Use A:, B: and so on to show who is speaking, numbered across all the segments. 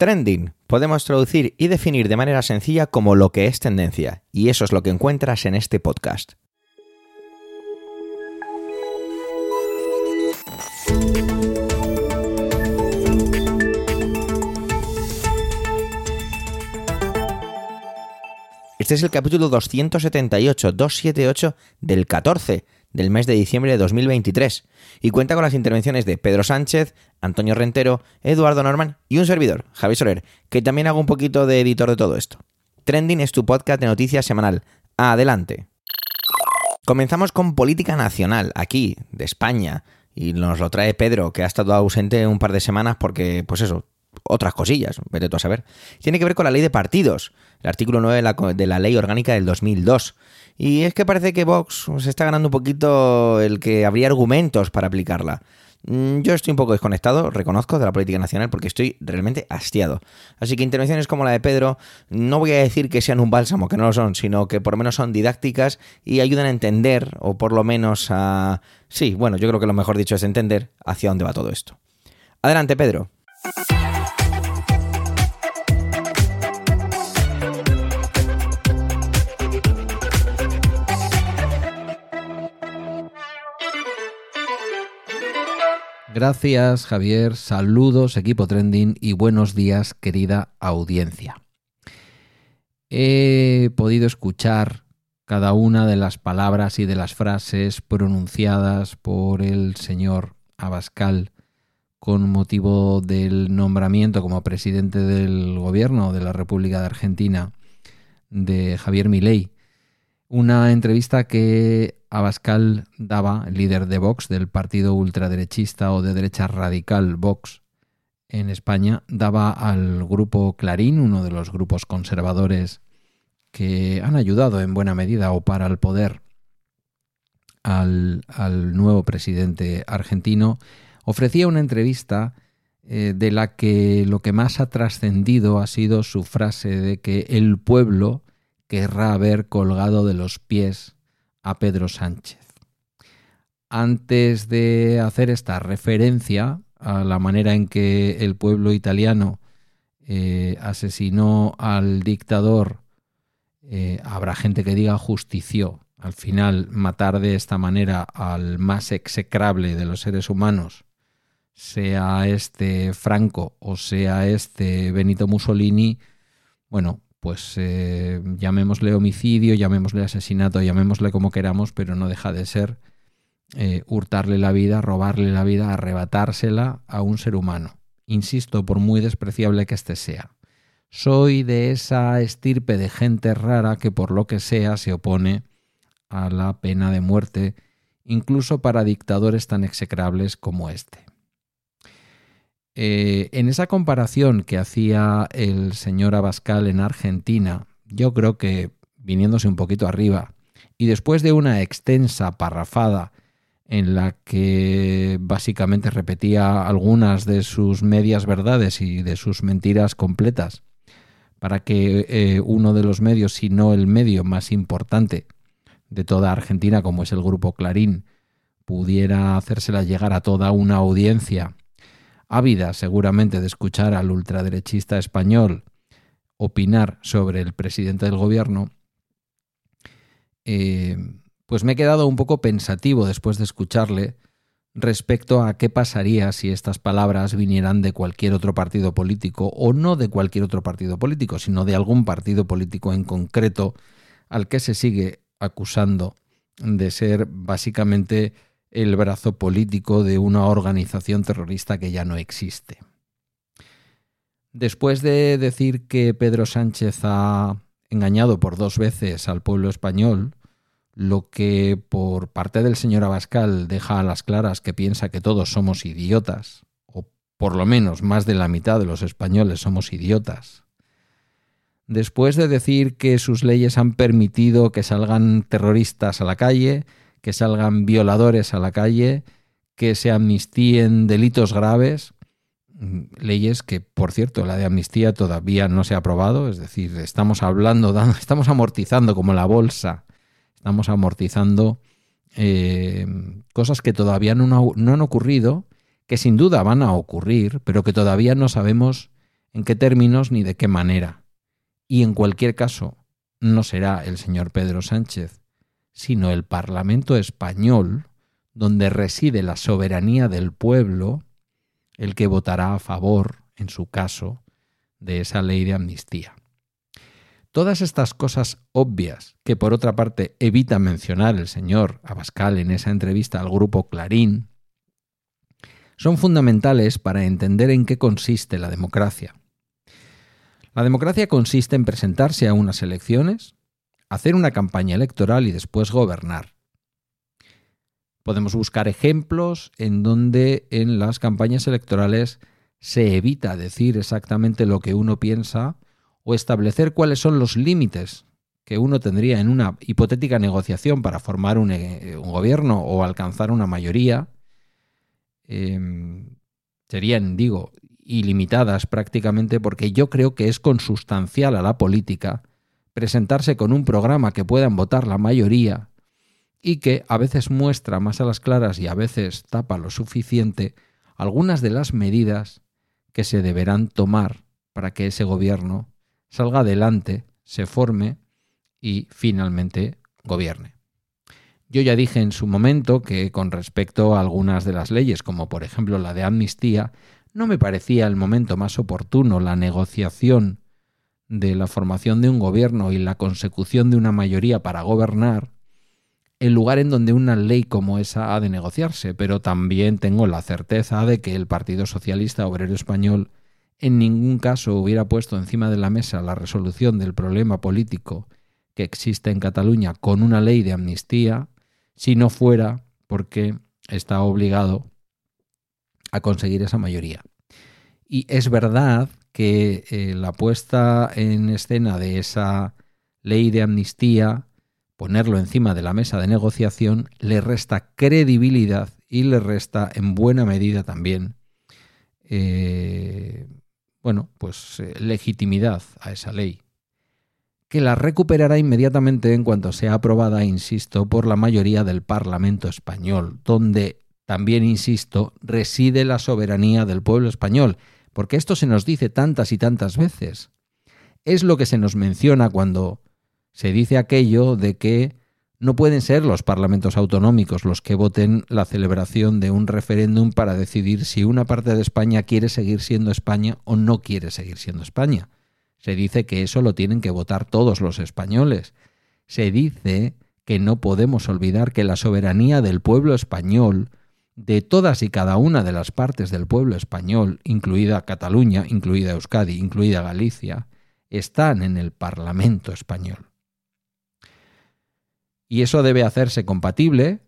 A: Trending podemos traducir y definir de manera sencilla como lo que es tendencia, y eso es lo que encuentras en este podcast. Este es el capítulo 278, 278 del 14 del mes de diciembre de 2023 y cuenta con las intervenciones de Pedro Sánchez, Antonio Rentero, Eduardo Norman y un servidor, Javi Soler, que también hago un poquito de editor de todo esto. Trending es tu podcast de noticias semanal. Adelante. Comenzamos con política nacional, aquí, de España, y nos lo trae Pedro, que ha estado ausente un par de semanas porque, pues eso, otras cosillas, vete tú a saber. Tiene que ver con la ley de partidos, el artículo 9 de la, de la ley orgánica del 2002. Y es que parece que Vox se está ganando un poquito el que habría argumentos para aplicarla. Mm, yo estoy un poco desconectado, reconozco, de la política nacional porque estoy realmente hastiado. Así que intervenciones como la de Pedro, no voy a decir que sean un bálsamo, que no lo son, sino que por lo menos son didácticas y ayudan a entender, o por lo menos a... Sí, bueno, yo creo que lo mejor dicho es entender hacia dónde va todo esto. Adelante, Pedro.
B: Gracias Javier, saludos equipo trending y buenos días querida audiencia. He podido escuchar cada una de las palabras y de las frases pronunciadas por el señor Abascal con motivo del nombramiento como presidente del gobierno de la República de Argentina de Javier Milei. Una entrevista que Abascal daba, líder de Vox, del partido ultraderechista o de derecha radical Vox. En España, daba al grupo Clarín, uno de los grupos conservadores que han ayudado en buena medida o para el poder al, nuevo presidente argentino, ofrecía una entrevista eh, de la que lo que más ha trascendido ha sido su frase de que el pueblo querrá haber colgado de los pies a Pedro Sánchez. Antes de hacer esta referencia a la manera en que el pueblo italiano eh, asesinó al dictador, eh, habrá gente que diga justició. Al final, matar de esta manera al más execrable de los seres humanos, sea este Franco o sea este Benito Mussolini, bueno, pues eh, llamémosle homicidio, llamémosle asesinato, llamémosle como queramos, pero no deja de ser eh, hurtarle la vida, robarle la vida, arrebatársela a un ser humano. Insisto, por muy despreciable que éste sea. Soy de esa estirpe de gente rara que por lo que sea se opone a la pena de muerte, incluso para dictadores tan execrables como este. Eh, en esa comparación que hacía el señor Abascal en Argentina, yo creo que viniéndose un poquito arriba, y después de una extensa parrafada en la que básicamente repetía algunas de sus medias verdades y de sus mentiras completas, para que eh, uno de los medios, si no el medio más importante de toda Argentina, como es el grupo Clarín, pudiera hacérsela llegar a toda una audiencia ávida seguramente de escuchar al ultraderechista español opinar sobre el presidente del gobierno, eh, pues me he quedado un poco pensativo después de escucharle respecto a qué pasaría si estas palabras vinieran de cualquier otro partido político, o no de cualquier otro partido político, sino de algún partido político en concreto al que se sigue acusando de ser básicamente el brazo político de una organización terrorista que ya no existe. Después de decir que Pedro Sánchez ha engañado por dos veces al pueblo español, lo que por parte del señor Abascal deja a las claras que piensa que todos somos idiotas, o por lo menos más de la mitad de los españoles somos idiotas. Después de decir que sus leyes han permitido que salgan terroristas a la calle, que salgan violadores a la calle, que se amnistíen delitos graves, mm, leyes que, por cierto, la de amnistía todavía no se ha aprobado, es decir, estamos hablando, estamos amortizando como la bolsa, estamos amortizando eh, cosas que todavía no, no han ocurrido, que sin duda van a ocurrir, pero que todavía no sabemos en qué términos ni de qué manera. Y en cualquier caso, no será el señor Pedro Sánchez, sino el Parlamento español, donde reside la soberanía del pueblo, el que votará a favor, en su caso, de esa ley de amnistía. Todas estas cosas obvias, que por otra parte evita mencionar el señor Abascal en esa entrevista al grupo Clarín, son fundamentales para entender en qué consiste la democracia. La democracia consiste en presentarse a unas elecciones, hacer una campaña electoral y después gobernar. Podemos buscar ejemplos en donde en las campañas electorales se evita decir exactamente lo que uno piensa o establecer cuáles son los límites que uno tendría en una hipotética negociación para formar un, eh, gobierno o alcanzar una mayoría, em, serían, digo, ilimitadas prácticamente porque yo creo que es consustancial a la política presentarse con un programa que puedan votar la mayoría y que a veces muestra más a las claras y a veces tapa lo suficiente algunas de las medidas que se deberán tomar para que ese gobierno salga adelante, se forme y finalmente gobierne. Yo ya dije en su momento que con respecto a algunas de las leyes, como por ejemplo la de amnistía, no me parecía el momento más oportuno la negociación de la formación de un gobierno y la consecución de una mayoría para gobernar, el lugar en donde una ley como esa ha de negociarse, pero también tengo la certeza de que el Partido Socialista Obrero Español en ningún caso hubiera puesto encima de la mesa la resolución del problema político que existe en Cataluña con una ley de amnistía si no fuera porque está obligado a conseguir esa mayoría. Y es verdad que eh, la puesta en escena de esa ley de amnistía, ponerlo encima de la mesa de negociación, le resta credibilidad y le resta en buena medida también eh, bueno, pues eh, legitimidad a esa ley, que la recuperará inmediatamente en cuanto sea aprobada, insisto, por la mayoría del Parlamento español, donde también, insisto, reside la soberanía del pueblo español, porque esto se nos dice tantas y tantas veces. Es lo que se nos menciona cuando se dice aquello de que no pueden ser los parlamentos autonómicos los que voten la celebración de un referéndum para decidir si una parte de España quiere seguir siendo España o no quiere seguir siendo España. Se dice que eso lo tienen que votar todos los españoles. Se dice que no podemos olvidar que la soberanía del pueblo español, de todas y cada una de las partes del pueblo español, incluida Cataluña, incluida Euskadi, incluida Galicia, están en el Parlamento español. Y eso debe hacerse compatible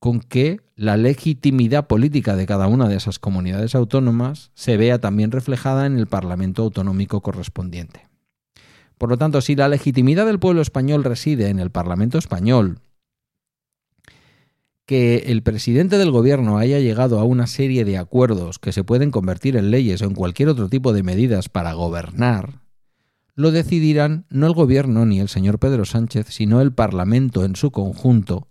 B: con que la legitimidad política de cada una de esas comunidades autónomas se vea también reflejada en el Parlamento autonómico correspondiente. Por lo tanto, si la legitimidad del pueblo español reside en el Parlamento español, que el presidente del gobierno haya llegado a una serie de acuerdos que se pueden convertir en leyes o en cualquier otro tipo de medidas para gobernar, lo decidirán no el gobierno ni el señor Pedro Sánchez, sino el Parlamento en su conjunto,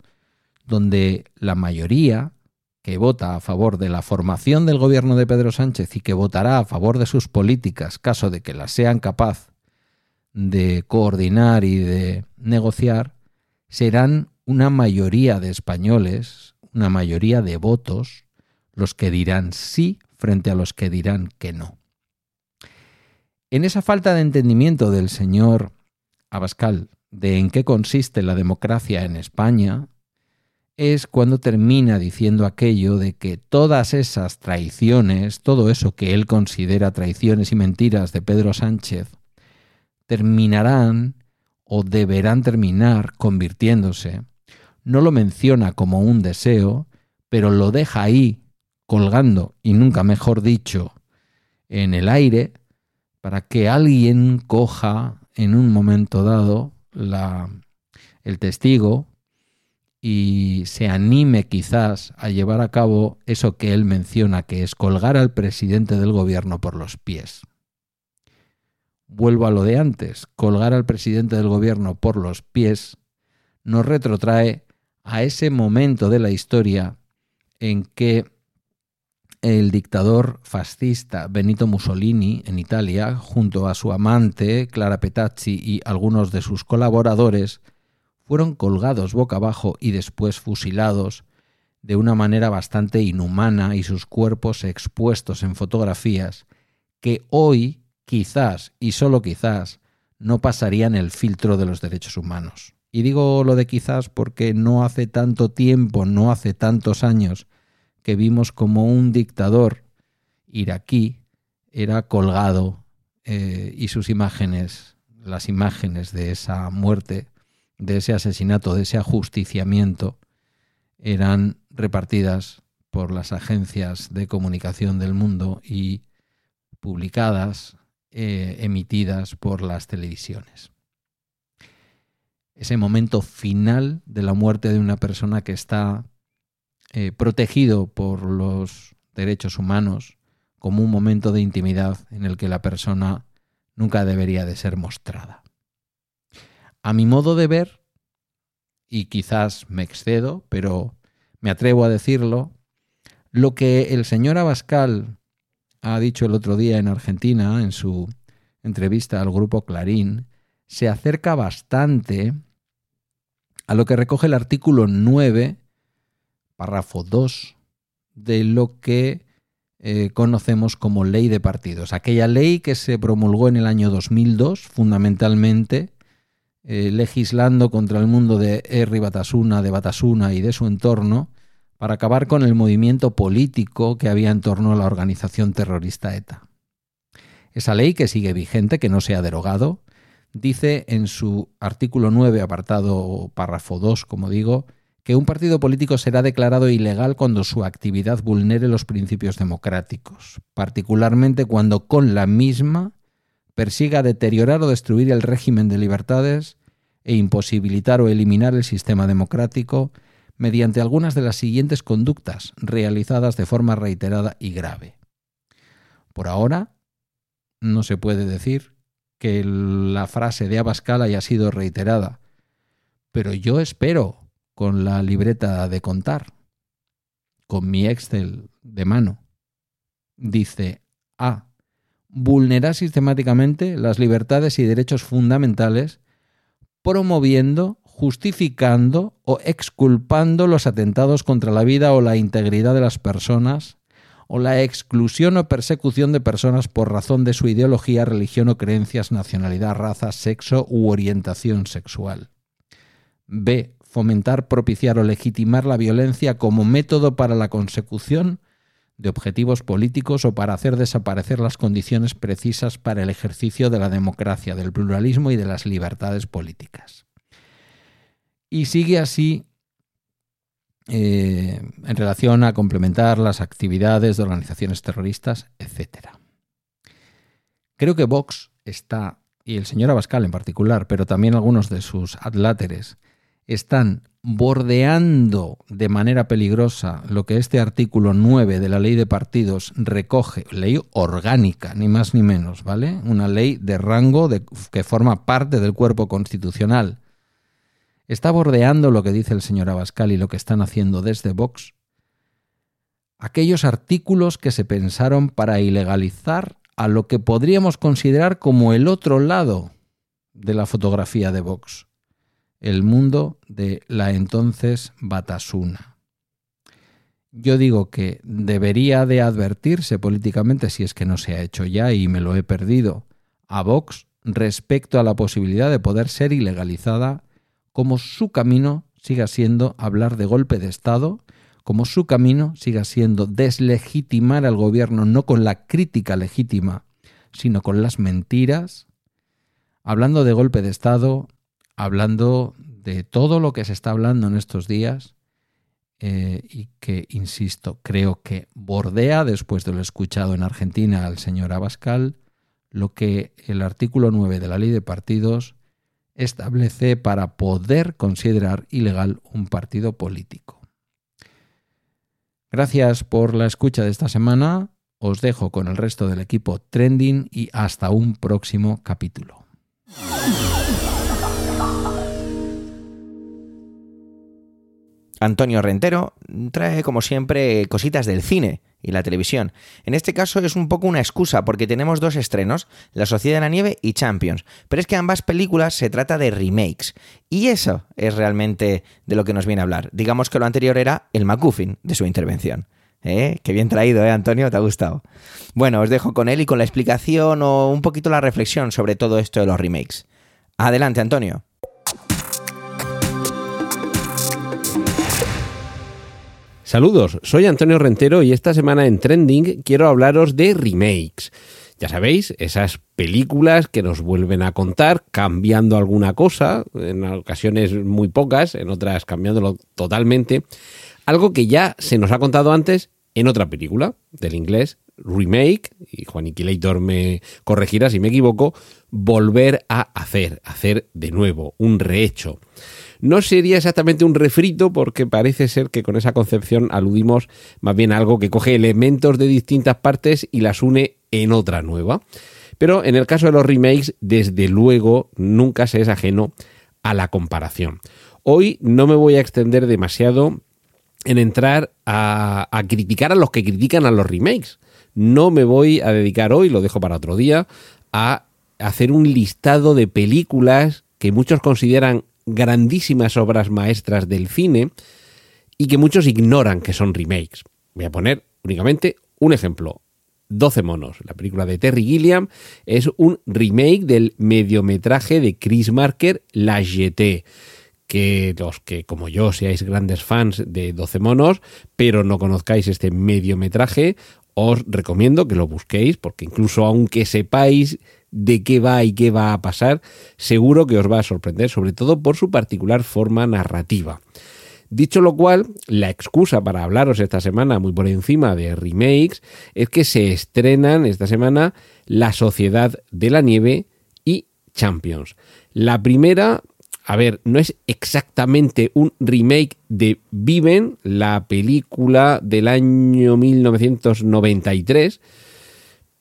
B: donde la mayoría que vota a favor de la formación del gobierno de Pedro Sánchez y que votará a favor de sus políticas, caso de que las sean capaz de coordinar y de negociar, serán una mayoría de españoles, una mayoría de votos, los que dirán sí frente a los que dirán que no. En esa falta de entendimiento del señor Abascal de en qué consiste la democracia en España, es cuando termina diciendo aquello de que todas esas traiciones, todo eso que él considera traiciones y mentiras de Pedro Sánchez, terminarán o deberán terminar convirtiéndose. No lo menciona como un deseo, pero lo deja ahí, colgando, y nunca mejor dicho, en el aire, para que alguien coja en un momento dado el testigo y se anime quizás a llevar a cabo eso que él menciona, que es colgar al presidente del gobierno por los pies. Vuelvo a lo de antes, colgar al presidente del gobierno por los pies nos retrotrae a ese momento de la historia en que el dictador fascista Benito Mussolini en Italia, junto a su amante Clara Petacci y algunos de sus colaboradores, fueron colgados boca abajo y después fusilados de una manera bastante inhumana y sus cuerpos expuestos en fotografías que hoy, quizás y solo quizás, no pasarían el filtro de los derechos humanos. Y digo lo de quizás porque no hace tanto tiempo, no hace tantos años, que vimos como un dictador iraquí era colgado eh, y sus imágenes, las imágenes de esa muerte, de ese asesinato, de ese ajusticiamiento, eran repartidas por las agencias de comunicación del mundo y publicadas, eh, emitidas por las televisiones. Ese momento final de la muerte de una persona que está eh, protegido por los derechos humanos como un momento de intimidad en el que la persona nunca debería de ser mostrada. A mi modo de ver, y quizás me excedo, pero me atrevo a decirlo, lo que el señor Abascal ha dicho el otro día en Argentina, en su entrevista al grupo Clarín, se acerca bastante a lo que recoge el artículo 9 párrafo 2 de lo que eh, conocemos como ley de partidos. Aquella ley que se promulgó en el año 2002, fundamentalmente, eh, legislando contra el mundo de Erri Batasuna, de Batasuna y de su entorno, para acabar con el movimiento político que había en torno a la organización terrorista ETA. Esa ley, que sigue vigente, que no se ha derogado, dice en su artículo 9, apartado párrafo 2, como digo, que un partido político será declarado ilegal cuando su actividad vulnere los principios democráticos, particularmente cuando con la misma persiga deteriorar o destruir el régimen de libertades e imposibilitar o eliminar el sistema democrático mediante algunas de las siguientes conductas realizadas de forma reiterada y grave. Por ahora, no se puede decir que la frase de Abascal haya sido reiterada, pero yo espero con la libreta de contar, con mi Excel de mano. Dice A. Vulnerar sistemáticamente las libertades y derechos fundamentales promoviendo, justificando o exculpando los atentados contra la vida o la integridad de las personas o la exclusión o persecución de personas por razón de su ideología, religión o creencias, nacionalidad, raza, sexo u orientación sexual. B fomentar, propiciar o legitimar la violencia como método para la consecución de objetivos políticos o para hacer desaparecer las condiciones precisas para el ejercicio de la democracia, del pluralismo y de las libertades políticas. Y sigue así eh, en relación a complementar las actividades de organizaciones terroristas, etc. Creo que Vox está, y el señor Abascal en particular, pero también algunos de sus adláteres, están bordeando de manera peligrosa lo que este artículo 9 de la ley de partidos recoge, ley orgánica, ni más ni menos, ¿vale? Una ley de rango que forma parte del cuerpo constitucional. Está bordeando lo que dice el señor Abascal y lo que están haciendo desde Vox. Aquellos artículos que se pensaron para ilegalizar a lo que podríamos considerar como el otro lado de la fotografía de Vox el mundo de la entonces Batasuna. Yo digo que debería de advertirse políticamente, si es que no se ha hecho ya y me lo he perdido, a Vox respecto a la posibilidad de poder ser ilegalizada, como su camino siga siendo hablar de golpe de Estado, como su camino siga siendo deslegitimar al gobierno no con la crítica legítima, sino con las mentiras, hablando de golpe de Estado, hablando de todo lo que se está hablando en estos días eh, y que, insisto, creo que bordea, después de lo escuchado en Argentina al señor Abascal, lo que el artículo 9 de la ley de partidos establece para poder considerar ilegal un partido político. Gracias por la escucha de esta semana. Os dejo con el resto del equipo Trending y hasta un próximo capítulo.
A: Antonio Rentero trae, como siempre, cositas del cine. Y la televisión. En este caso es un poco una excusa porque tenemos dos estrenos, La Sociedad de la Nieve y Champions, pero es que ambas películas se trata de remakes y eso es realmente de lo que nos viene a hablar. Digamos que lo anterior era el MacGuffin de su intervención. ¿Eh? Qué bien traído, ¿eh, Antonio? ¿Te ha gustado? Bueno, os dejo con él y con la explicación o un poquito la reflexión sobre todo esto de los remakes. Adelante, Antonio.
C: Saludos, soy Antonio Rentero y esta semana en Trending quiero hablaros de remakes. Ya sabéis, esas películas que nos vuelven a contar cambiando alguna cosa, en ocasiones muy pocas, en otras cambiándolo totalmente, algo que ya se nos ha contado antes en otra película, del inglés remake, y Juan Inquilator me corregirá si me equivoco, volver a hacer, hacer de nuevo, un rehecho. No sería exactamente un refrito porque parece ser que con esa concepción aludimos más bien a algo que coge elementos de distintas partes y las une en otra nueva. Pero en el caso de los remakes, desde luego, nunca se es ajeno a la comparación. Hoy no me voy a extender demasiado en entrar a, a, criticar a los que critican a los remakes. No me voy a dedicar hoy, lo dejo para otro día, a hacer un listado de películas que muchos consideran grandísimas obras maestras del cine y que muchos ignoran que son remakes. Voy a poner únicamente un ejemplo. 12 monos. La película de Terry Gilliam es un remake del mediometraje de Chris Marker, La Jetée que los que como yo seáis grandes fans de 12 monos, pero no conozcáis este mediometraje, os recomiendo que lo busquéis, porque incluso aunque sepáis de qué va y qué va a pasar, seguro que os va a sorprender, sobre todo por su particular forma narrativa. Dicho lo cual, la excusa para hablaros esta semana muy por encima de remakes es que se estrenan esta semana La Sociedad de la Nieve y Champions. La primera, a ver, no es exactamente un remake de Viven, la película del año 1993,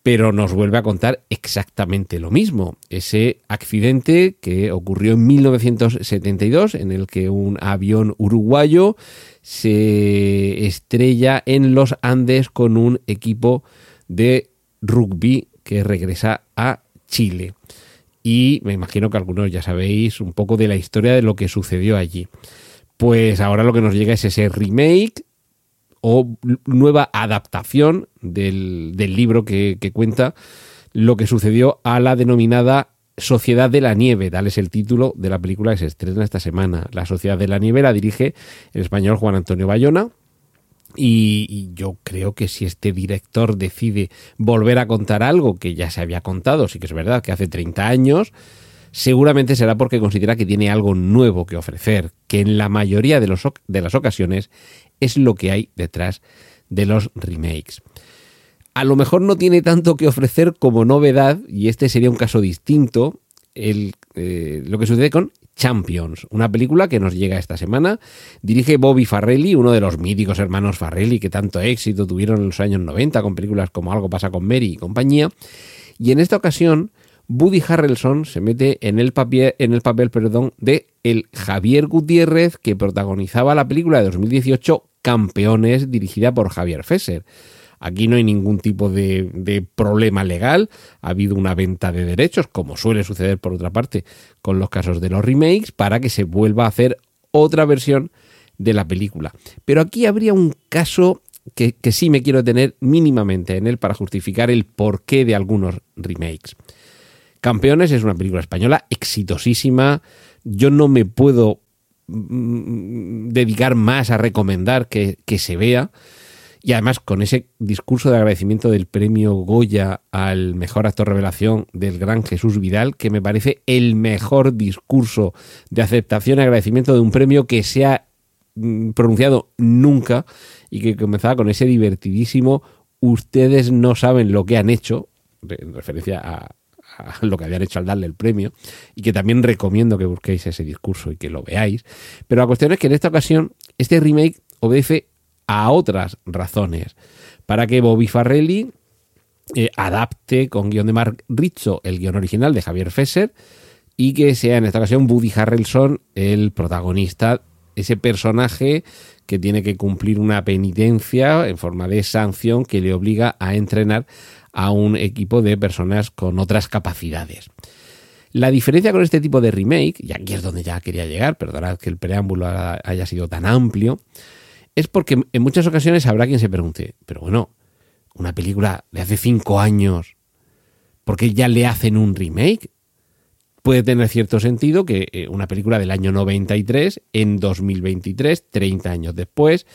C: pero nos vuelve a contar exactamente lo mismo. Ese accidente que ocurrió en 1972 en el que un avión uruguayo se estrella en los Andes con un equipo de rugby que regresa a Chile. Y me imagino que algunos ya sabéis un poco de la historia de lo que sucedió allí. Pues ahora lo que nos llega es ese remake o nueva adaptación del, libro que, cuenta lo que sucedió a la denominada Sociedad de la Nieve, tal es el título de la película que se estrena esta semana. La Sociedad de la Nieve la dirige el español Juan Antonio Bayona. Y, y, yo creo que si este director decide volver a contar algo que ya se había contado, sí que es verdad que hace 30 años, seguramente será porque considera que tiene algo nuevo que ofrecer, que en la mayoría de, los, de las ocasiones es lo que hay detrás de los remakes. A lo mejor no tiene tanto que ofrecer como novedad, y este sería un caso distinto, el, eh, lo que sucede con Champions, una película que nos llega esta semana. Dirige Bobby Farrelly, uno de los míticos hermanos Farrelly que tanto éxito tuvieron en los años 90 con películas como Algo pasa con Mary y compañía. Y en esta ocasión Woody Harrelson se mete en el papel, en el papel perdón, de el Javier Gutiérrez que protagonizaba la película de 2018 Campeones, dirigida por Javier Fesser. Aquí no hay ningún tipo de, de, problema legal, ha habido una venta de derechos, como suele suceder por otra parte con los casos de los remakes, para que se vuelva a hacer otra versión de la película. Pero aquí habría un caso que, que sí me quiero tener mínimamente en él para justificar el porqué de algunos remakes. Campeones es una película española exitosísima. Yo no me puedo mm, dedicar más a recomendar que, se vea. Y además con ese discurso de agradecimiento del premio Goya al mejor actor revelación del gran Jesús Vidal, que me parece el mejor discurso de aceptación y agradecimiento de un premio que se ha mm, pronunciado nunca y que comenzaba con ese divertidísimo ustedes no saben lo que han hecho, en referencia a, lo que habían hecho al darle el premio y que también recomiendo que busquéis ese discurso y que lo veáis. Pero la cuestión es que en esta ocasión este remake obedece a otras razones para que Bobby Farrelly eh, adapte con guion de Mark Rizzo el guion original de Javier Fesser y que sea en esta ocasión Woody Harrelson el protagonista ese personaje que tiene que cumplir una penitencia en forma de sanción que le obliga a entrenar a un equipo de personas con otras capacidades. La diferencia con este tipo de remake, y aquí es donde ya quería llegar, perdonad que el preámbulo haya sido tan amplio, es porque en muchas ocasiones habrá quien se pregunte, pero bueno, una película de hace cinco años, ¿por qué ya le hacen un remake? Puede tener cierto sentido que eh, una película del año 93, en 2023, 30 años después,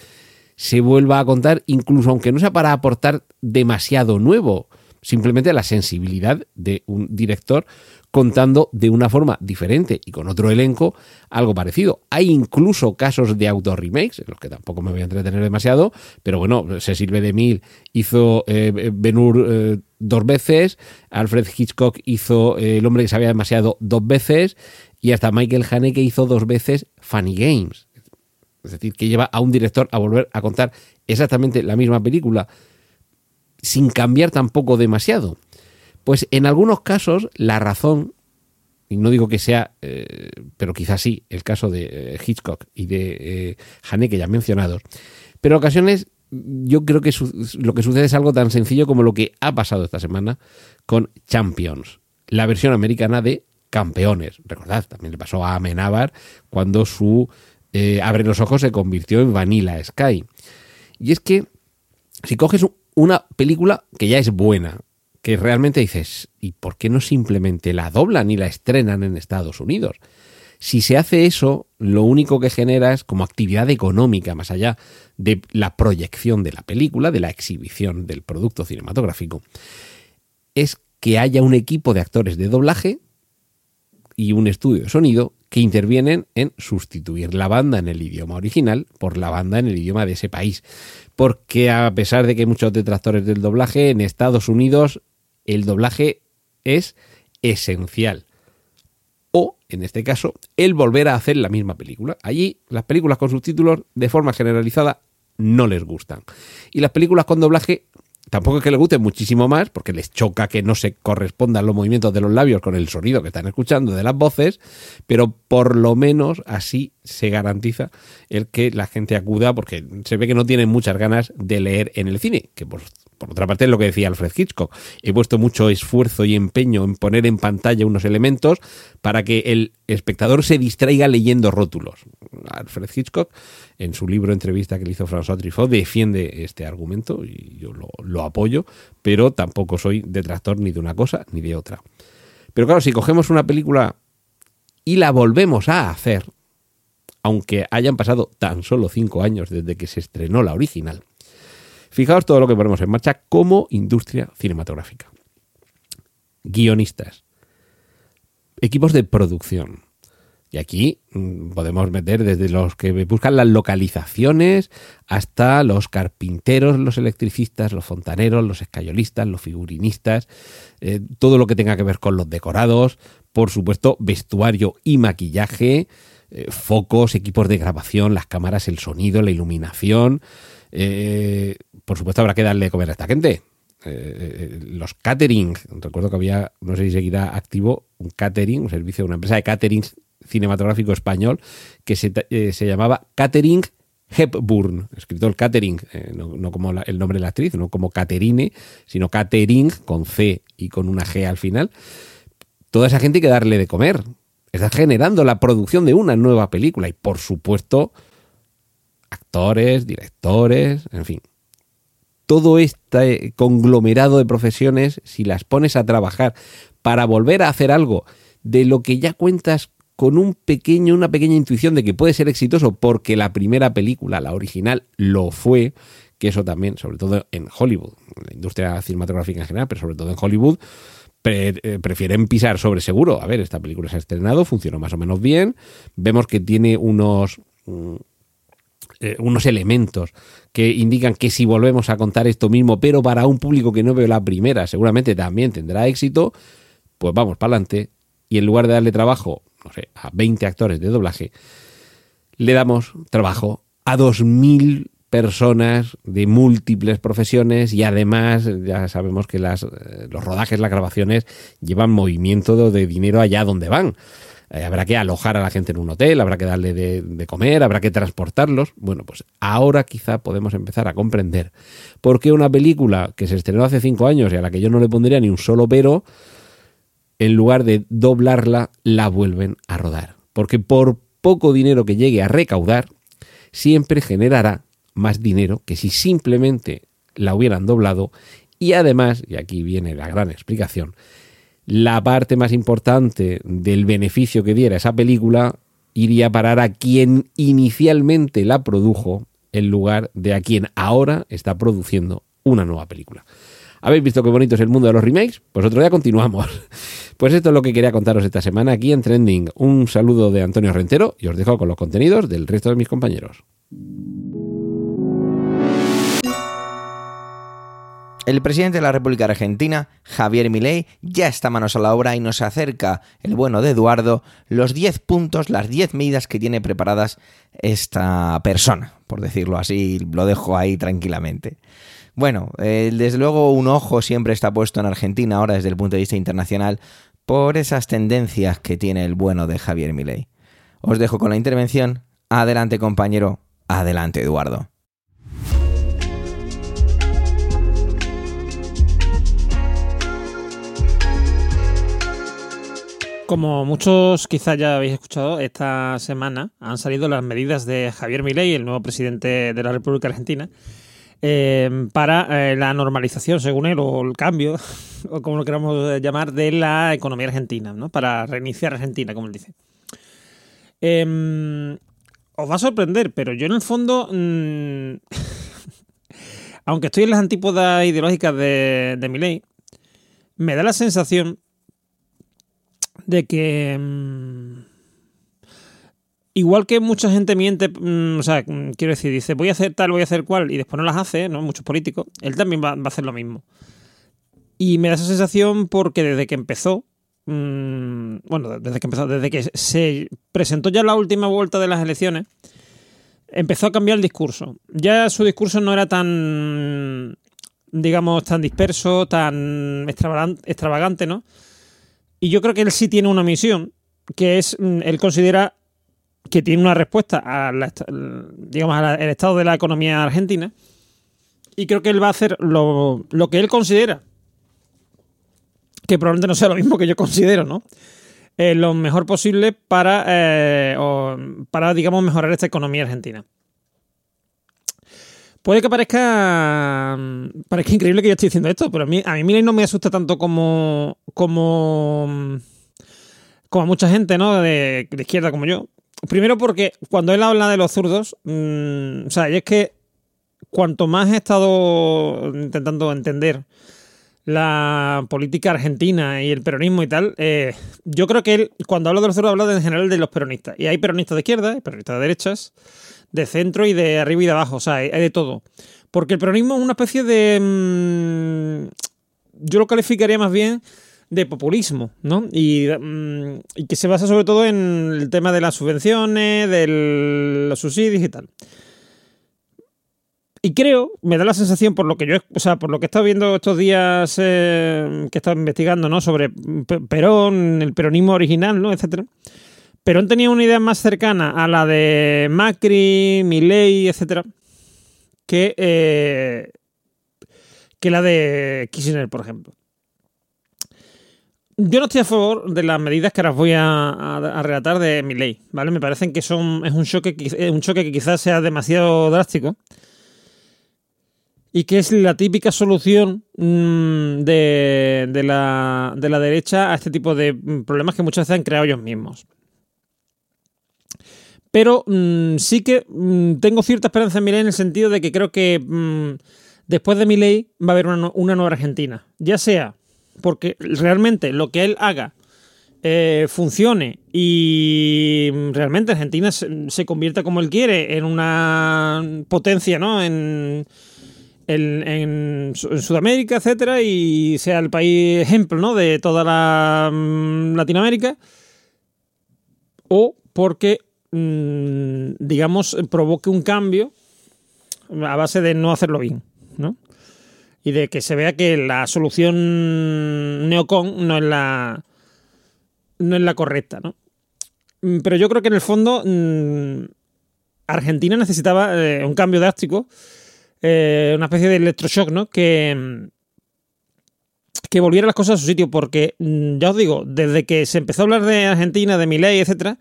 C: se vuelva a contar, incluso aunque no sea para aportar demasiado nuevo, simplemente la sensibilidad de un director contando de una forma diferente y con otro elenco algo parecido. Hay incluso casos de auto-remakes, en los que tampoco me voy a entretener demasiado, pero bueno, se sirve de Mil hizo eh, Ben Hur eh, dos veces, Alfred Hitchcock hizo eh, El hombre que sabía demasiado dos veces, y hasta Michael Haneke hizo dos veces Funny Games. Es decir, que lleva a un director a volver a contar exactamente la misma película sin cambiar tampoco demasiado. Pues en algunos casos la razón, y no digo que sea, eh, pero quizás sí, el caso de eh, Hitchcock y de eh, Haneke ya mencionados, pero en ocasiones yo creo que lo que sucede es algo tan sencillo como lo que ha pasado esta semana con Champions, la versión americana de Campeones. Recordad, también le pasó a Amenábar cuando su Abre los ojos se convirtió en Vanilla Sky. Y es que si coges una película que ya es buena, que realmente dices, ¿y por qué no simplemente la doblan y la estrenan en Estados Unidos? Si se hace eso, lo único que genera es como actividad económica, más allá de la proyección de la película, de la exhibición del producto cinematográfico, es que haya un equipo de actores de doblaje y un estudio de sonido que intervienen en sustituir la banda en el idioma original por la banda en el idioma de ese país. Porque a pesar de que hay muchos detractores del doblaje, en Estados Unidos el doblaje es esencial. O, en este caso, el volver a hacer la misma película. Allí las películas con subtítulos, de forma generalizada, no les gustan. Y las películas con doblaje tampoco es que les gusten muchísimo más, porque les choca que no se correspondan los movimientos de los labios con el sonido que están escuchando de las voces, pero por lo menos así se garantiza el que la gente acuda, porque se ve que no tienen muchas ganas de leer en el cine, que por por otra parte, es lo que decía Alfred Hitchcock. He puesto mucho esfuerzo y empeño en poner en pantalla unos elementos para que el espectador se distraiga leyendo rótulos. Alfred Hitchcock, en su libro entrevista que le hizo François Truffaut, defiende este argumento y yo lo, lo apoyo, pero tampoco soy detractor ni de una cosa ni de otra. Pero claro, si cogemos una película y la volvemos a hacer, aunque hayan pasado tan solo cinco años desde que se estrenó la original, Fijaos todo lo que ponemos en marcha como industria cinematográfica. Guionistas. Equipos de producción. Y aquí mm, podemos meter desde los que buscan las localizaciones hasta los carpinteros, los electricistas, los fontaneros, los escayolistas, los figurinistas, eh, todo lo que tenga que ver con los decorados, por supuesto, vestuario y maquillaje, eh, focos, equipos de grabación, las cámaras, el sonido, la iluminación, eh, por supuesto, habrá que darle de comer a esta gente. Eh, eh, los catering, recuerdo que había, no sé si seguirá activo, un catering, un servicio una empresa de catering cinematográfico español que se, llamaba Catering Hepburn, escrito el catering, no, como el nombre de la actriz, no como Caterine, sino catering con C y con una G al final. Toda esa gente hay que darle de comer. Está generando la producción de una nueva película y, por supuesto, actores, directores, en fin. Todo este conglomerado de profesiones, si las pones a trabajar para volver a hacer algo de lo que ya cuentas con un pequeño, una pequeña intuición de que puede ser exitoso porque la primera película, la original, lo fue, que eso también, sobre todo en Hollywood, en la industria cinematográfica en general, pero sobre todo en Hollywood, eh, prefieren pisar sobre seguro. A ver, esta película se ha estrenado, funcionó más o menos bien, vemos que tiene unos, mm, eh, unos elementos que indican que si volvemos a contar esto mismo, pero para un público que no veo la primera, seguramente también tendrá éxito, pues vamos para adelante. Y en lugar de darle trabajo, no sé, a 20 actores de doblaje, le damos trabajo a 2.000 personas de múltiples profesiones y además ya sabemos que las, eh, los rodajes, las grabaciones llevan movimiento de dinero allá donde van. Eh, habrá que alojar a la gente en un hotel, habrá que darle de, de comer, habrá que transportarlos. Bueno, pues ahora quizá podemos empezar a comprender por qué una película que se estrenó hace cinco años y a la que yo no le pondría ni un solo pero, en lugar de doblarla, la vuelven a rodar. Porque por poco dinero que llegue a recaudar, siempre generará más dinero que si simplemente la hubieran doblado y además, y aquí viene la gran explicación, la parte más importante del beneficio que diera esa película iría a parar a quien inicialmente la produjo en lugar de a quien ahora está produciendo una nueva película. ¿Habéis visto qué bonito es el mundo de los remakes? Pues otro día continuamos. Pues esto es lo que quería contaros esta semana aquí en Trending. Un saludo de Antonio Rentero y os dejo con los contenidos del resto de mis compañeros.
A: El presidente de la República Argentina, Javier Milei, ya está manos a la obra y nos acerca, el bueno de Eduardo, los 10 puntos, las 10 medidas que tiene preparadas esta persona, por decirlo así, lo dejo ahí tranquilamente. Bueno, eh, desde luego un ojo siempre está puesto en Argentina ahora desde el punto de vista internacional por esas tendencias que tiene el bueno de Javier Milei. Os dejo con la intervención. Adelante compañero, adelante Eduardo.
D: Como muchos quizás ya habéis escuchado, esta semana han salido las medidas de Javier Milei, el nuevo presidente de la República Argentina, eh, para eh, la normalización, según él, o el cambio, o como lo queramos llamar, de la economía argentina, ¿no? Para reiniciar Argentina, como él dice. Eh, os va a sorprender, pero yo en el fondo, mmm, aunque estoy en las antípodas ideológicas de, de Milei, me da la sensación de que mmm, igual que mucha gente miente, mmm, o sea, quiero decir, dice voy a hacer tal, voy a hacer cual y después no las hace, ¿no? Muchos políticos, él también va, va a hacer lo mismo. Y me da esa sensación porque desde que empezó, bueno, desde que empezó, desde que se presentó ya la última vuelta de las elecciones, empezó a cambiar el discurso. Ya su discurso no era tan, digamos, tan disperso, tan extravagante, extravagante ¿no? Y yo creo que él sí tiene una misión, que es, mm, él considera que tiene una respuesta al digamos, al estado de la economía argentina. Y creo que él va a hacer lo, lo, que él considera, que probablemente no sea lo mismo que yo considero, ¿no? Eh, lo mejor posible para, eh, para, digamos, mejorar esta economía argentina. Puede que parezca, parezca increíble que yo estoy diciendo esto, pero a mí, a mí Milei no me asusta tanto como, como, como a mucha gente, ¿no? De, izquierda como yo. Primero porque cuando él habla de los zurdos, mmm, o sea, y es que cuanto más he estado intentando entender la política argentina y el peronismo y tal, eh, yo creo que él, cuando habla de los zurdos, habla en general de los peronistas. Y hay peronistas de izquierda, hay peronistas de derechas, de centro y de arriba y de abajo, o sea, hay, de todo. Porque el peronismo es una especie de... Mmm, yo lo calificaría más bien de populismo, ¿no? Y, mmm, y, que se basa sobre todo en el tema de las subvenciones, de los subsidios y tal. Y creo, me da la sensación por lo que yo, o sea, por lo que he estado viendo estos días eh, que he estado investigando, ¿no? Sobre Perón, el peronismo original, ¿no? Etcétera. Perón tenía una idea más cercana a la de Macri, Milei, etcétera, que, eh, que la de Kirchner, por ejemplo. Yo no estoy a favor de las medidas que ahora voy a, relatar de mi ley, ¿vale? Me parecen que son, es un choque, un choque que quizás sea demasiado drástico y que es la típica solución de, de, la, de la derecha a este tipo de problemas que muchas veces han creado ellos mismos. Pero mmm, sí que mmm, tengo cierta esperanza en mi ley en el sentido de que creo que después de mi ley va a haber una, nueva Argentina. Ya sea porque realmente lo que él haga eh, funcione y realmente Argentina se, convierta como él quiere en una potencia, ¿no? En, Sudamérica, etcétera, y sea el país ejemplo, ¿no? De toda la Latinoamérica, o porque, digamos, provoque un cambio a base de no hacerlo bien, ¿no? y de que se vea que la solución neocon no es la no es la correcta, ¿no? Mm, Pero yo creo que en el fondo mm, Argentina necesitaba eh, un cambio drástico, eh, una especie de electroshock, ¿no? Que, mm, que volviera las cosas a su sitio, porque mm, ya os digo, desde que se empezó a hablar de Argentina, de Milei, etcétera,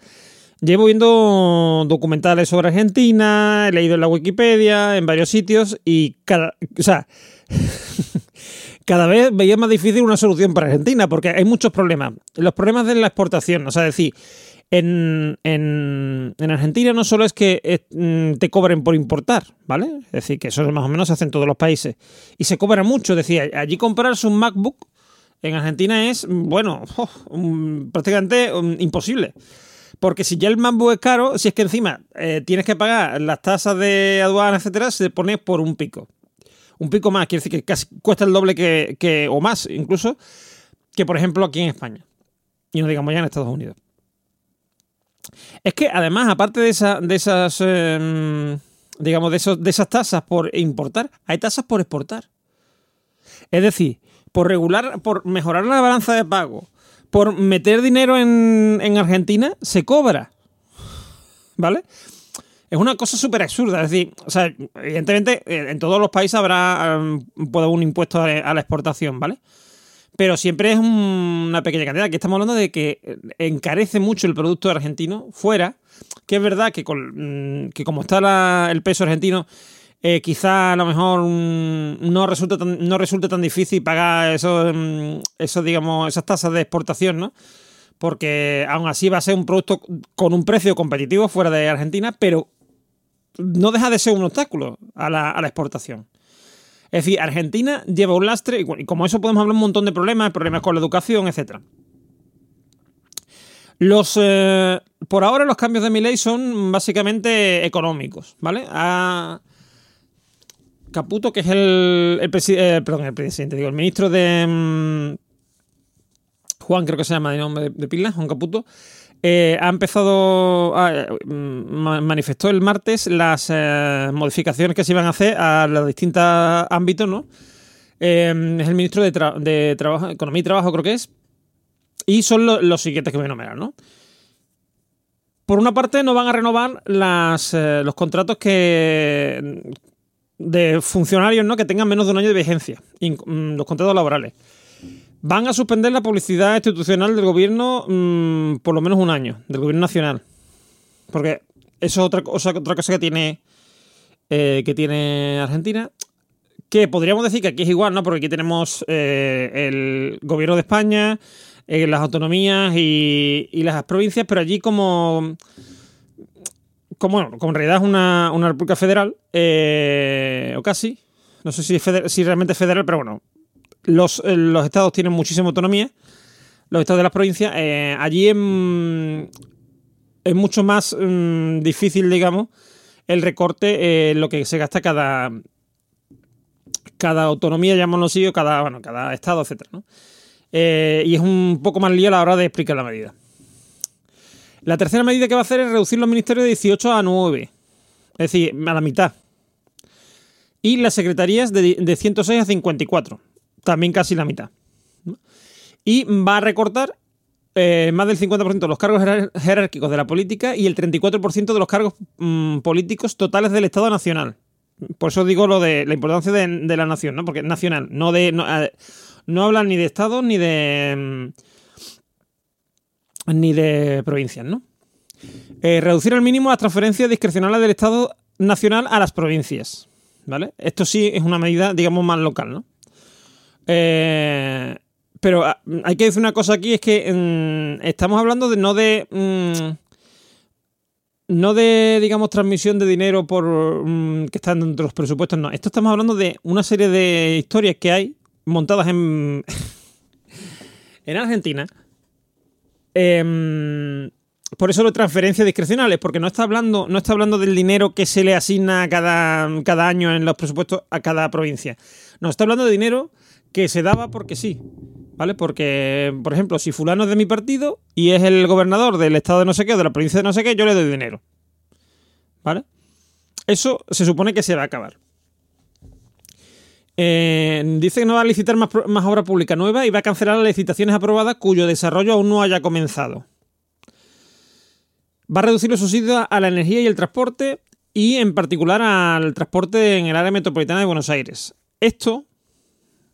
D: llevo viendo documentales sobre Argentina, he leído en la Wikipedia, en varios sitios, y cada, o sea, cada vez veía más difícil una solución para Argentina, porque hay muchos problemas. Los problemas de la exportación, o sea, decir, en, en- en Argentina no solo es que eh, mm, te cobren por importar, ¿vale? Es decir, que eso más o menos se hace en todos los países. Y se cobra mucho, decir, allí comprarse un MacBook en Argentina es, bueno, mm, prácticamente mm, imposible. Porque si ya el MacBook es caro, si es que encima eh, tienes que pagar las tasas de aduana, etcétera, se pone por un pico. Un pico más, quiere decir que casi cuesta el doble que, o más incluso, que por ejemplo aquí en España. Y no digamos ya en Estados Unidos. Es que además, aparte de, esa- de esas, eh, digamos, de, esos, esas tasas por importar, hay tasas por exportar. Es decir, por regular, por mejorar la balanza de pago, por meter dinero en, en Argentina, se cobra. ¿Vale? Es una cosa súper absurda. Es decir, o sea, evidentemente eh, en todos los países habrá un impuesto a la, exportación, ¿vale? Pero siempre es un- una pequeña cantidad. Aquí estamos hablando de que eh, encarece mucho el producto argentino fuera, que es verdad que, con, mm, que como está el peso argentino, eh, quizá a lo mejor mm, no resulta tan, no resulta tan difícil pagar esos, mm, digamos, esas tasas de exportación, ¿no? Porque aún así va a ser un producto con un precio competitivo fuera de Argentina, pero no deja de ser un obstáculo a la, exportación. Es decir, Argentina lleva un lastre y, como eso podemos hablar un montón de problemas, problemas con la educación, etc. Los, eh, por ahora los cambios de mi ley son básicamente económicos, ¿vale? A Caputo, que es el, el, presi- eh, perdón, el presidente, digo, el ministro de... mm, Juan, creo que se llama de nombre de, pila, Juan Caputo, eh, ha empezado, a- mm, ma- manifestó el martes las eh, modificaciones que se iban a hacer a los distintos ámbitos, ¿no? Eh, es el ministro de, de Trabajo, Economía y Trabajo, creo que es. Y son lo- los siguientes que voy a enumerar, ¿no? Por una parte, no van a renovar las, eh, los contratos que de funcionarios ¿no? que tengan menos de un año de vigencia, mm, los contratos laborales. Van a suspender la publicidad institucional del gobierno mm, por lo menos un año, del gobierno nacional. Porque eso es otra, cosa- otra cosa que tiene, eh, que tiene Argentina. Que podríamos decir que aquí es igual, ¿no? Porque aquí tenemos eh, el gobierno de España, eh, las autonomías y, y las provincias, pero allí como como, como en realidad es una, una república federal, eh, o casi, no sé si, es feder- si realmente es federal, pero bueno, los, eh, los estados tienen muchísima autonomía, los estados de las provincias, eh, allí es, mm, es mucho más mm, difícil, digamos, el recorte, eh, lo que se gasta cada, cada autonomía, llamémoslo así, o cada, bueno, cada estado, etcétera, y es un poco más lío a la hora de explicar la medida. La tercera medida que va a hacer es reducir los ministerios de 18 a 9. Es decir, a la mitad. Y las secretarías de, de 106 a 54. También casi la mitad. Y va a recortar eh, más del 50% de los cargos jerárquicos de la política y el 34% de los cargos mm, políticos totales del Estado Nacional. Por eso digo lo de la importancia de, la nación, ¿no? Porque nacional, no de. No, hablan ni de estados ni de. mm, ni de provincias, ¿no? Eh, reducir al mínimo las transferencias discrecionales del Estado Nacional a las provincias. ¿Vale? Esto sí es una medida, digamos, más local, ¿no? Eh, pero ah, hay que decir una cosa aquí, es que mm, estamos hablando de no de. mm, no de, digamos, transmisión de dinero por mm, que están dentro de los presupuestos, no. Esto estamos hablando de una serie de historias que hay montadas en. en Argentina. Em, por eso lo transferencias discrecionales, porque no está hablando, no está hablando del dinero que se le asigna cada, cada año en los presupuestos a cada provincia. No, está hablando de dinero que se daba porque sí. ¿Vale? Porque, por ejemplo, si fulano es de mi partido y es el gobernador del estado de no sé qué o de la provincia de no sé qué, yo le doy dinero. ¿Vale? Eso se supone que se va a acabar. Eh, dice que no va a licitar más, más obra pública nueva y va a cancelar las licitaciones aprobadas cuyo desarrollo aún no haya comenzado. Va a reducir los subsidios a la energía y el transporte y en particular al transporte en el área metropolitana de Buenos Aires. Esto,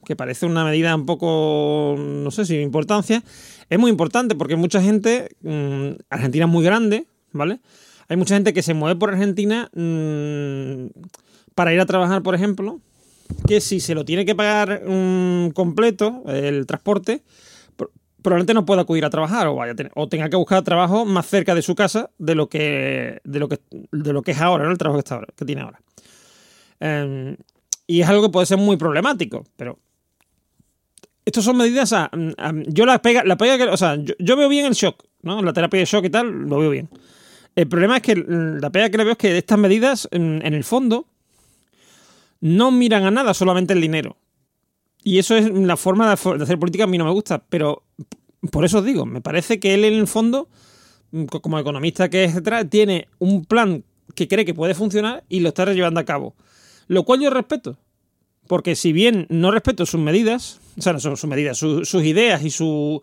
D: que parece una medida un poco, no sé si importancia, es muy importante porque mucha gente, mmm, Argentina es muy grande, ¿vale? Hay mucha gente que se mueve por Argentina mmm, para ir a trabajar, por ejemplo, que si se lo tiene que pagar mmm, completo el transporte, probablemente no pueda acudir a trabajar o vaya o tenga que buscar trabajo más cerca de su casa de lo que de lo que de lo que es ahora, ¿no? El trabajo que está ahora, que tiene ahora. Um, y es algo que puede ser muy problemático, pero estas son medidas, sea, yo la pega, la pega que, o sea, yo, veo bien el shock, ¿no? La terapia de shock y tal, lo veo bien. El problema es que la pega que le veo es que estas medidas, en el fondo, no miran a nada, solamente el dinero. Y eso es la forma de hacer política a mí no me gusta, pero por eso os digo, me parece que él en el fondo, como economista que es, etcétera, tiene un plan que cree que puede funcionar y lo está llevando a cabo. Lo cual yo respeto. Porque si bien no respeto sus medidas, o sea, no son sus medidas, su, sus ideas y su.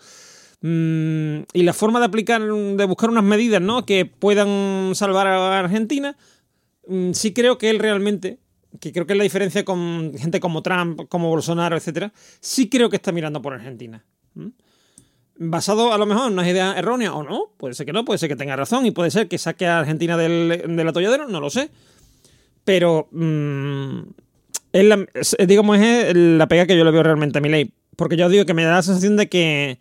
D: Mmm, y la forma de aplicar, de buscar unas medidas, ¿no? Que puedan salvar a Argentina, mmm, sí creo que él realmente que creo que es la diferencia con gente como Trump, como Bolsonaro, etcétera, sí creo que está mirando por Argentina. ¿Mm? Basado a lo mejor en una idea errónea o no, puede ser que no, puede ser que tenga razón y puede ser que saque a Argentina del, del atolladero, no lo sé. Pero mmm, es la, digamos, es la pega que yo le veo realmente a mi ley. Porque yo digo que me da la sensación de que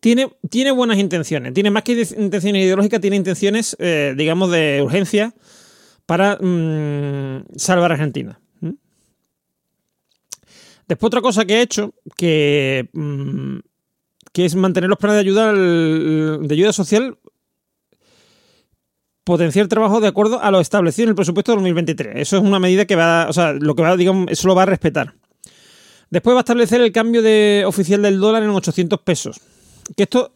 D: tiene, tiene buenas intenciones. Tiene más que intenciones ideológicas, tiene intenciones, eh, digamos, de urgencia para mmm, salvar a Argentina. ¿Mm? Después otra cosa que ha hecho, que, que es mantener los planes de ayuda, de ayuda social, potenciar trabajo de acuerdo a lo establecido en el presupuesto de 2023. Eso es una medida que va, o sea, lo que va, digamos, eso lo va a respetar. Después va a establecer el cambio de oficial del dólar en 800 pesos. Que esto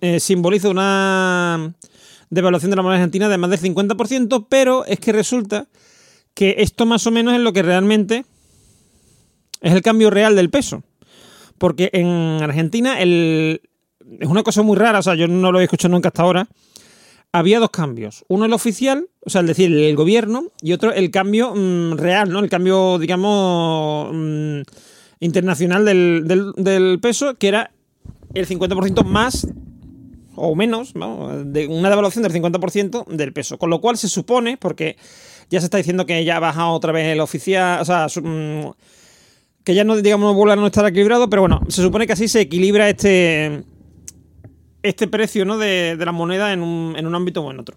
D: eh, simboliza una devaluación de la moneda argentina de más del 50%, pero es que resulta que esto más o menos es lo que realmente es el cambio real del peso. Porque en Argentina el, es una cosa muy rara, o sea, yo no lo he escuchado nunca hasta ahora. Había dos cambios. Uno el oficial, o sea, es decir, el gobierno, y otro el cambio mmm, real, ¿no? El cambio, digamos, mmm, internacional del, del peso, que era el 50% más o menos, ¿no? de una devaluación del 50% del peso. Con lo cual se supone, porque ya se está diciendo que ya ha bajado otra vez el oficial, o sea, que ya no, digamos, no vuelve a no estar equilibrado, pero bueno, se supone que así se equilibra este, este precio ¿no? de, de la moneda en un, en un ámbito o en otro.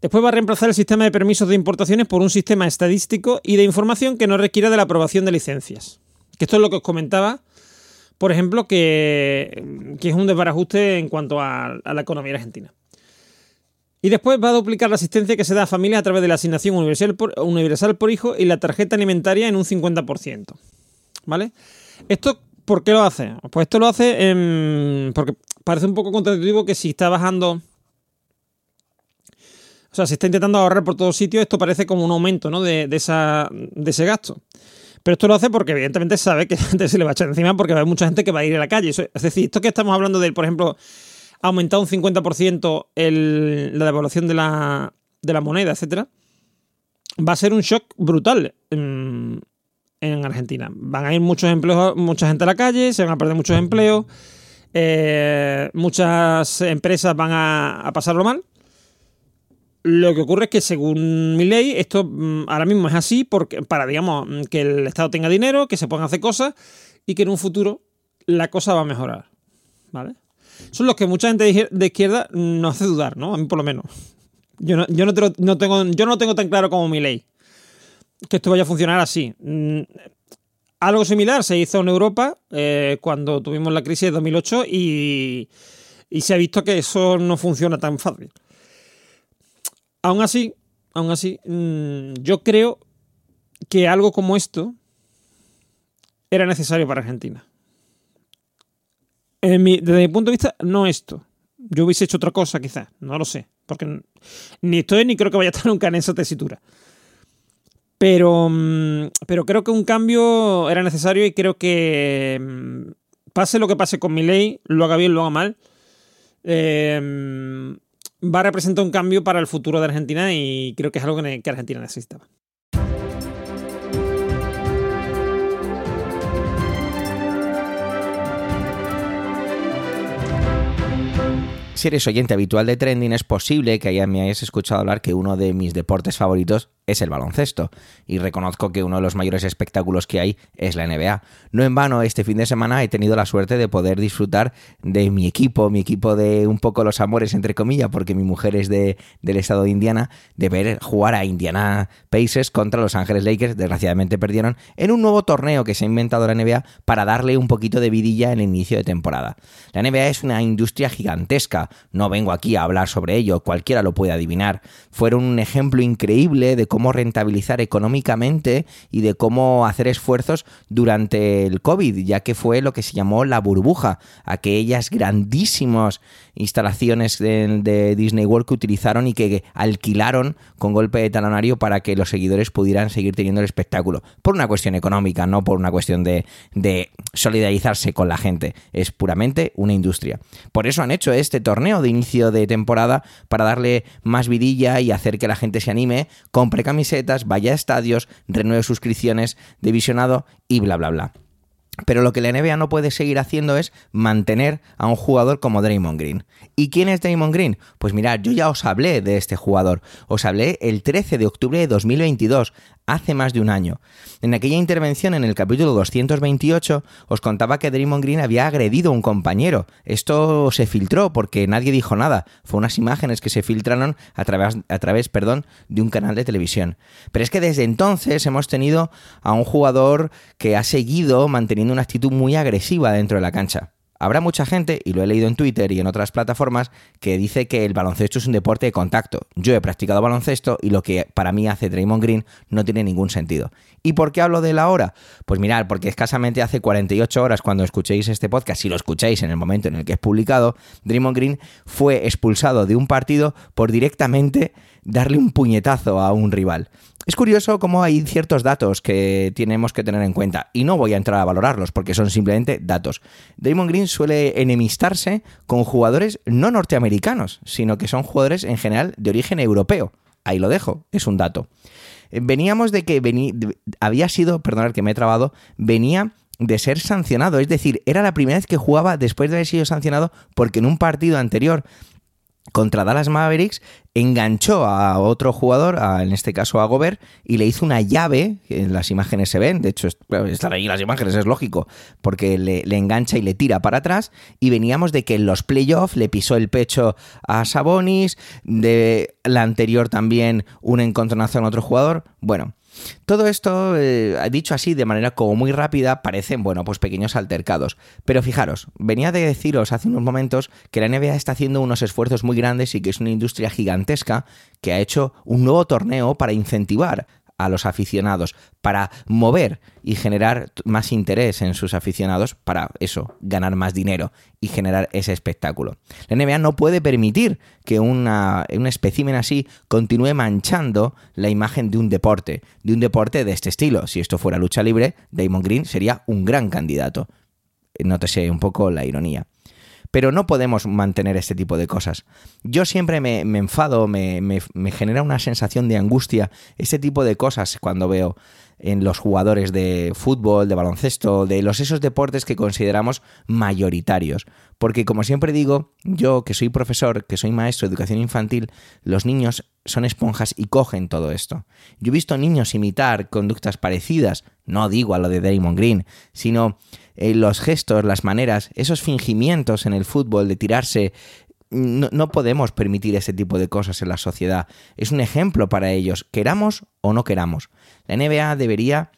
D: Después va a reemplazar el sistema de permisos de importaciones por un sistema estadístico y de información que no requiera de la aprobación de licencias. Que esto es lo que os comentaba por ejemplo, que, es un desbarajuste en cuanto a, la economía argentina. Y después va a duplicar la asistencia que se da a familias a través de la asignación universal por, universal hijo y la tarjeta alimentaria en un 50%. ¿Vale? ¿Esto por qué lo hace? Pues esto lo hace porque parece un poco contradictivo que si está bajando... O sea, se está intentando ahorrar por todos sitios, esto parece como un aumento ¿no? de ese gasto. Pero esto lo hace porque evidentemente sabe que gente se le va a echar encima porque hay mucha gente que va a ir a la calle. Es decir, esto que estamos hablando de, por ejemplo, ha aumentado un 50% el, la devaluación de la, de la moneda, etcétera, va a ser un shock brutal en, en, Argentina. Van a ir muchos empleos, mucha gente a la calle, se van a perder muchos empleos, eh, muchas empresas van a, a pasarlo mal. Lo que ocurre es que según mi ley, esto ahora mismo es así porque, para, digamos, que el Estado tenga dinero, que se puedan hacer cosas y que en un futuro la cosa va a mejorar. ¿Vale? Son los que mucha gente de izquierda nos hace dudar, ¿no? A mí por lo menos. Yo no, yo no, te lo, tengo, yo no tengo tan claro como mi ley que esto vaya a funcionar así. Algo similar se hizo en Europa eh, cuando tuvimos la crisis de 2008 y, y se ha visto que eso no funciona tan fácil. Aún así, aún así, mmm, yo creo que algo como esto era necesario para Argentina. Desde mi punto de vista, no esto. Yo hubiese hecho otra cosa, quizás, no lo sé. Porque ni estoy ni creo que vaya a estar nunca en esa tesitura. Pero, mmm, pero creo que un cambio era necesario y creo que mmm, pase lo que pase con mi ley, lo haga bien, lo haga mal. Eh, va a representar un cambio para el futuro de Argentina y creo que es algo que Argentina necesitaba.
A: Si eres oyente habitual de Trending, es posible que ya me hayas escuchado hablar que uno de mis deportes favoritos es el baloncesto. Y reconozco que uno de los mayores espectáculos que hay es la NBA. No en vano, este fin de semana he tenido la suerte de poder disfrutar de mi equipo, mi equipo de un poco los amores, entre comillas, porque mi mujer es de, del estado de Indiana, de ver jugar a Indiana Pacers contra Los Ángeles Lakers. Desgraciadamente perdieron en un nuevo torneo que se ha inventado la NBA para darle un poquito de vidilla en el inicio de temporada. La NBA es una industria gigantesca. No vengo aquí a hablar sobre ello, cualquiera lo puede adivinar. Fueron un ejemplo increíble de cómo rentabilizar económicamente y de cómo hacer esfuerzos durante el COVID, ya que fue lo que se llamó la burbuja, aquellas grandísimas instalaciones de, Disney World que utilizaron y que alquilaron con golpe de talonario para que los seguidores pudieran seguir teniendo el espectáculo. Por una cuestión económica, no por una cuestión de, de solidarizarse con la gente. Es puramente una industria. Por eso han hecho este torneo de inicio de temporada para darle más vidilla y hacer que la gente se anime, compre camisetas, vaya a estadios, renueve suscripciones de visionado y bla, bla, bla. Pero lo que la NBA no puede seguir haciendo es mantener a un jugador como Draymond Green. ¿Y quién es Draymond Green? Pues mirad, yo ya os hablé de este jugador. Os hablé el 13 de octubre de 2022, hace más de un año. En aquella intervención en el capítulo 228 os contaba que Draymond Green había agredido a un compañero. Esto se filtró porque nadie dijo nada. Fue unas imágenes que se filtraron a través, a través perdón, de un canal de televisión. Pero es que desde entonces hemos tenido a un jugador que ha seguido manteniendo una actitud muy agresiva dentro de la cancha. Habrá mucha gente, y lo he leído en Twitter y en otras plataformas, que dice que el baloncesto es un deporte de contacto. Yo he practicado baloncesto y lo que para mí hace Draymond Green no tiene ningún sentido. ¿Y por qué hablo de la hora? Pues mirad, porque escasamente hace 48 horas cuando escuchéis este podcast, si lo escucháis en el momento en el que es publicado, Draymond Green fue expulsado de un partido por directamente darle un puñetazo a un rival. Es curioso cómo hay ciertos datos que tenemos que tener en cuenta y no voy a entrar a valorarlos porque son simplemente datos. Damon Green suele enemistarse con jugadores no norteamericanos, sino que son jugadores en general de origen europeo. Ahí lo dejo, es un dato. Veníamos de que había sido, perdonad que me he trabado, venía de ser sancionado, es decir, era la primera vez que jugaba después de haber sido sancionado porque en un partido anterior contra Dallas Mavericks enganchó a otro jugador, en este caso a Gobert, y le hizo una llave, en las imágenes se ven, de hecho están ahí las imágenes, es lógico, porque le, engancha y le tira para atrás, y veníamos de que en los playoffs le pisó el pecho a Sabonis, de la anterior también un encontronazo en otro jugador, bueno, todo esto, eh, dicho así de manera como muy rápida, parecen, bueno, pues pequeños altercados. Pero fijaros, venía de deciros hace unos momentos que la NBA está haciendo unos esfuerzos muy grandes y que es una industria gigantesca que ha hecho un nuevo torneo para incentivar a los aficionados, para mover y generar más interés en sus aficionados, para eso, ganar más dinero y generar ese espectáculo. La NBA no puede permitir que una, un espécimen así continúe manchando la imagen de un deporte, de un deporte de este estilo. Si esto fuera lucha libre, Damon Green sería un gran candidato. Nótese un poco la ironía. Pero no podemos mantener este tipo de cosas. Yo siempre me, enfado, me, me, genera una sensación de angustia este tipo de cosas cuando veo en los jugadores de fútbol, de baloncesto, de los esos deportes que consideramos mayoritarios. Porque como siempre digo, yo que soy profesor, que soy maestro de educación infantil, los niños son esponjas y cogen todo esto. Yo he visto niños imitar conductas parecidas, no digo a lo de Damon Green, sino eh, los gestos, las maneras, esos fingimientos en el fútbol de tirarse. No, no, podemos permitir ese tipo de cosas en la sociedad. Es un ejemplo para ellos, queramos o no queramos. La NBA debería,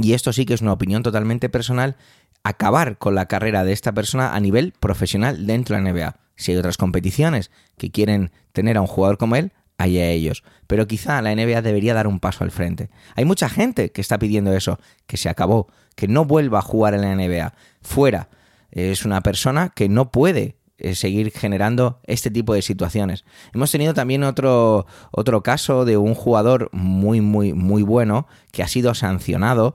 A: y esto sí que es una opinión totalmente personal, acabar con la carrera de esta persona a nivel profesional dentro de la NBA. Si hay otras competiciones que quieren tener a un jugador como él, allá ellos. Pero quizá la NBA debería dar un paso al frente. Hay mucha gente que está pidiendo eso, que se acabó, que no vuelva a jugar en la NBA. Fuera. Es una persona que no puede seguir generando este tipo de situaciones. Hemos tenido también otro, otro caso de un jugador muy, muy, muy bueno que ha sido sancionado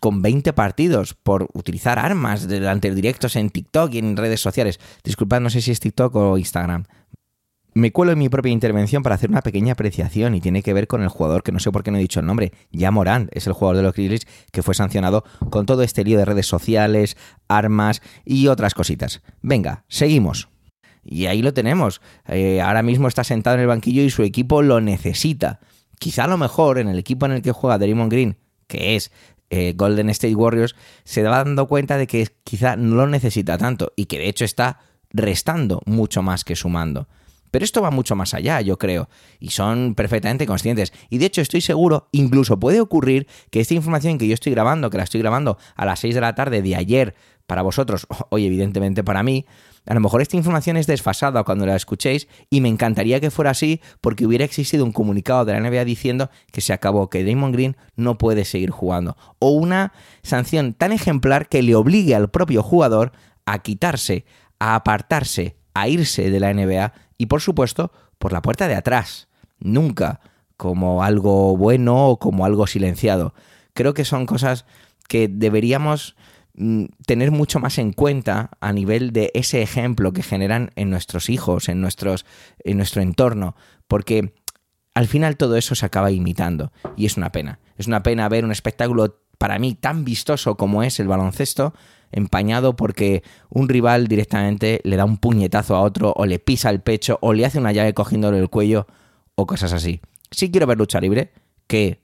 A: con 20 partidos por utilizar armas delante de directos en TikTok y en redes sociales. Disculpad, no sé si es TikTok o Instagram me cuelo en mi propia intervención para hacer una pequeña apreciación y tiene que ver con el jugador que no sé por qué no he dicho el nombre, ya Morant, es el jugador de los Grizzlies que fue sancionado con todo este lío de redes sociales, armas y otras cositas. Venga, seguimos. Y ahí lo tenemos. Eh, ahora mismo está sentado en el banquillo y su equipo lo necesita. Quizá a lo mejor en el equipo en el que juega Draymond Green, que es eh, Golden State Warriors, se va dando cuenta de que quizá no lo necesita tanto y que de hecho está restando mucho más que sumando. Pero esto va mucho más allá, yo creo, y son perfectamente conscientes. Y de hecho estoy seguro, incluso puede ocurrir que esta información que yo estoy grabando, que la estoy grabando a las 6 de la tarde de ayer para vosotros, hoy evidentemente para mí, a lo mejor esta información es desfasada cuando la escuchéis y me encantaría que fuera así porque hubiera existido un comunicado de la NBA diciendo que se acabó, que Damon Green no puede seguir jugando. O una sanción tan ejemplar que le obligue al propio jugador a quitarse, a apartarse, a irse de la NBA y por supuesto por la puerta de atrás, nunca como algo bueno o como algo silenciado. Creo que son cosas que deberíamos mm, tener mucho más en cuenta a nivel de ese ejemplo que generan en nuestros hijos, en, nuestros, en nuestro entorno, porque al final todo eso se acaba imitando y es una pena. Es una pena ver un espectáculo para mí tan vistoso como es el baloncesto, empañado porque un rival directamente le da un puñetazo a otro o le pisa el pecho o le hace una llave cogiéndole el cuello o cosas así. Sí quiero ver lucha libre, que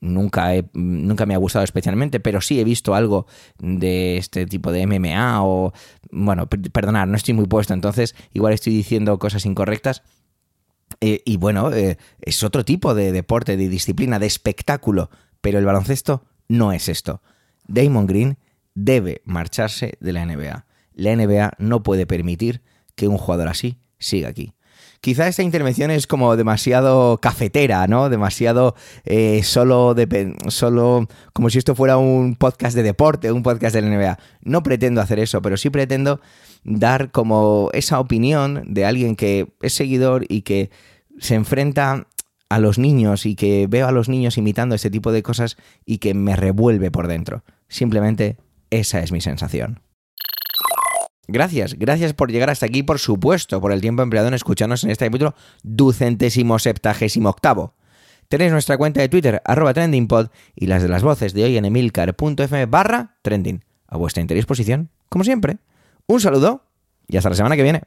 A: nunca, nunca me ha gustado especialmente, pero sí he visto algo de este tipo de MMA o... Bueno, perdonad, no estoy muy puesto, entonces igual estoy diciendo cosas incorrectas. Eh, y bueno, eh, es otro tipo de deporte, de disciplina, de espectáculo, pero el baloncesto no es esto. Damon Green debe marcharse de la NBA. La NBA no puede permitir que un jugador así siga aquí. Quizá esta intervención es como demasiado cafetera, ¿no? Demasiado eh, solo, solo como si esto fuera un podcast de deporte, un podcast de la NBA. No pretendo hacer eso, pero sí pretendo dar como esa opinión de alguien que es seguidor y que se enfrenta a los niños y que veo a los niños imitando este tipo de cosas y que me revuelve por dentro. Simplemente esa es mi sensación. Gracias, gracias por llegar hasta aquí, por supuesto, por el tiempo empleado en escucharnos en este capítulo ducentésimo septagésimo octavo. Tenéis nuestra cuenta de Twitter, arroba trendingpod, y las de las voces de hoy en emilcar.fm barra trending. A vuestra disposición, como siempre. Un saludo y hasta la semana que viene.